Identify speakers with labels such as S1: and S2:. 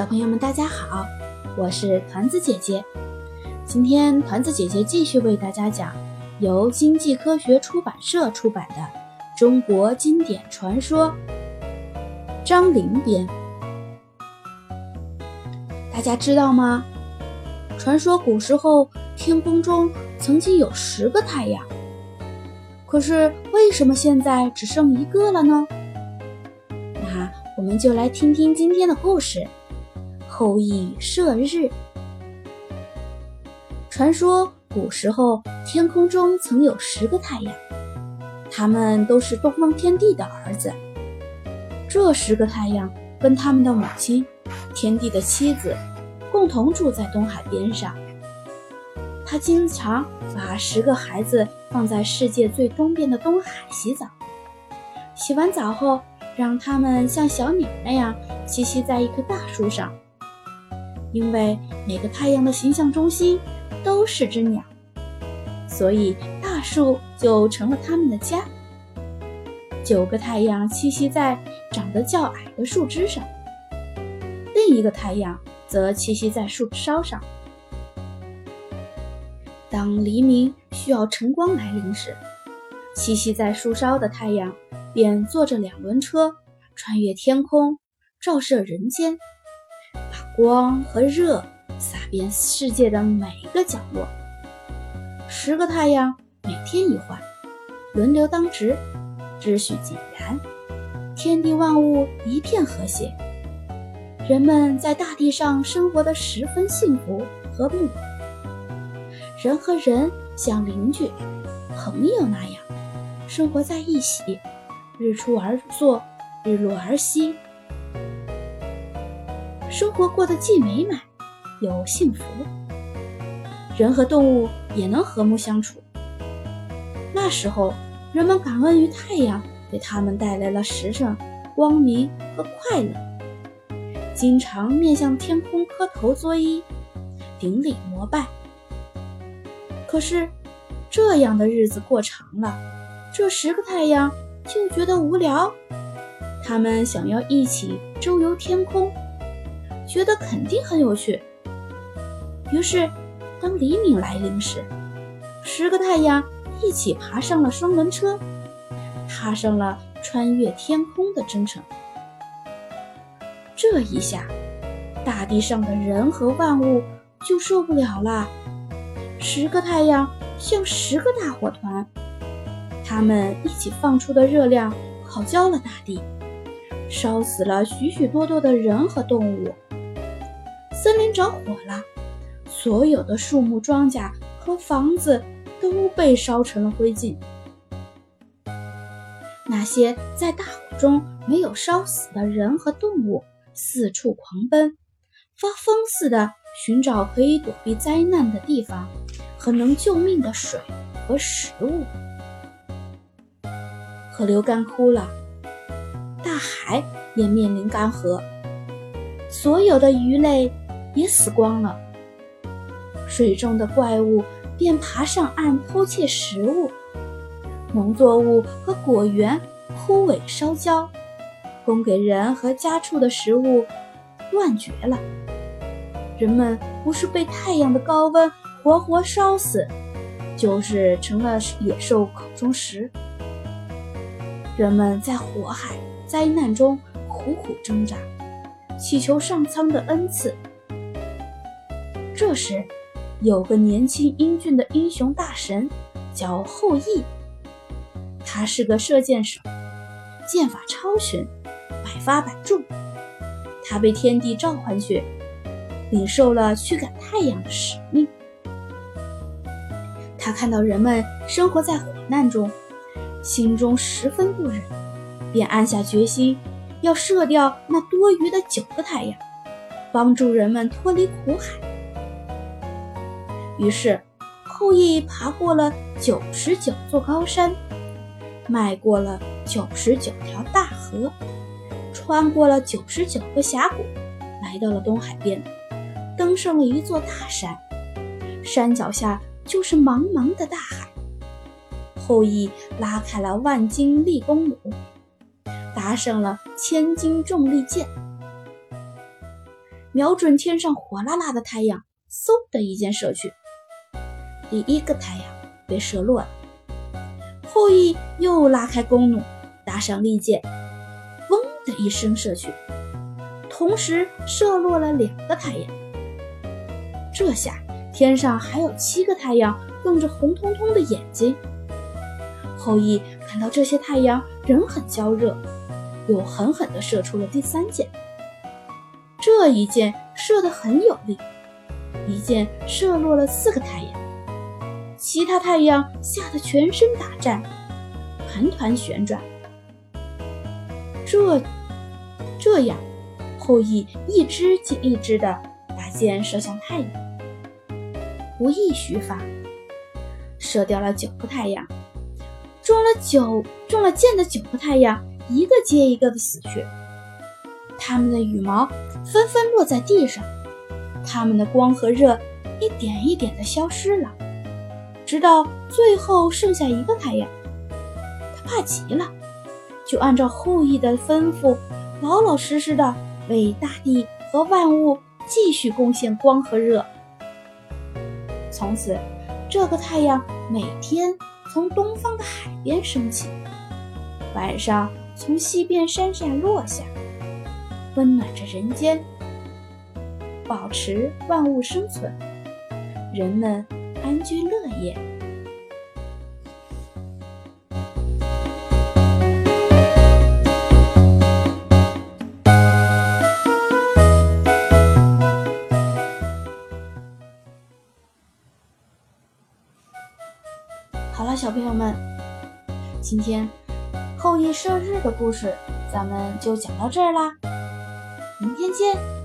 S1: 小朋友们，大家好，我是团子姐姐。今天团子姐姐继续为大家讲由经济科学出版社出版的《中国经典传说》，张陵编。大家知道吗？传说古时候天空中曾经有十个太阳，可是为什么现在只剩一个了呢？那我们就来听听今天的故事。后羿射日。传说古时候天空中曾有十个太阳，他们都是东方天帝的儿子。这十个太阳跟他们的母亲天帝的妻子共同住在东海边上。他经常把十个孩子放在世界最东边的东海洗澡，洗完澡后让他们像小鸟那样栖息在一棵大树上。因为每个太阳的形象中心都是只鸟，所以大树就成了他们的家。九个太阳栖息在长得较矮的树枝上，另一个太阳则栖息在树梢上。当黎明需要晨光来临时，栖息在树梢的太阳便坐着两轮车，穿越天空，照射人间。光和热洒遍世界的每一个角落。十个太阳每天一换，轮流当值，秩序井然，天地万物一片和谐。人们在大地上生活的十分幸福和睦，人和人像邻居、朋友那样生活在一起，日出而作，日落而息。生活过得既美满又幸福，人和动物也能和睦相处。那时候，人们感恩于太阳给他们带来了时尚、光明和快乐，经常面向天空磕头作揖、顶礼膜拜。可是，这样的日子过长了，这十个太阳就觉得无聊，他们想要一起周游天空。觉得肯定很有趣。于是，当黎明来临时，十个太阳一起爬上了双轮车，踏上了穿越天空的征程。这一下，大地上的人和万物就受不了了。十个太阳像十个大火团，他们一起放出的热量烤焦了大地，烧死了许许多多的人和动物。森林着火了，所有的树木、庄稼和房子都被烧成了灰烬。那些在大火中没有烧死的人和动物四处狂奔，发疯似的寻找可以躲避灾难的地方和能救命的水和食物。河流干枯了，大海也面临干涸，所有的鱼类。也死光了，水中的怪物便爬上岸偷窃食物，农作物和果园枯萎烧焦，供给人和家畜的食物断绝了。人们不是被太阳的高温活活烧死，就是成了野兽口中食。人们在火海灾难中苦苦挣扎，祈求上苍的恩赐。这时，有个年轻英俊的英雄大神，叫后羿。他是个射箭手，箭法超群，百发百中。他被天帝召唤去，领受了驱赶太阳的使命。他看到人们生活在苦难中，心中十分不忍，便暗下决心，要射掉那多余的九个太阳，帮助人们脱离苦海。于是，后羿爬过了九十九座高山，迈过了九十九条大河，穿过了九十九个峡谷，来到了东海边，登上了一座大山，山脚下就是茫茫的大海。后羿拉开了万斤力弓弩，搭上了千斤重力箭。瞄准天上火辣辣的太阳，嗖的一箭射去。第一个太阳被射落了。后羿又拉开弓弩，搭上利箭，嗡的一声射去，同时射落了两个太阳。这下天上还有七个太阳瞪着红彤彤的眼睛。后羿看到这些太阳仍很焦热，又狠狠地射出了第三箭。这一箭射得很有力，一箭射落了四个太阳。其他太阳吓得全身打颤，团团旋转。这这样，后羿一支接一支的把箭射向太阳，无一虚发，射掉了九个太阳。中了九中了箭的九个太阳，一个接一个的死去。它们的羽毛纷纷落在地上，它们的光和热一点一点的消失了，直到最后剩下一个太阳。他怕极了，就按照后羿的吩咐，老老实实的为大地和万物继续贡献光和热。从此，这个太阳每天从东方的海边升起，晚上从西边山下落下。温暖着人间，保持万物生存，人们安居乐业。好了，小朋友们，今天后羿射日的故事咱们就讲到这儿啦。明天见。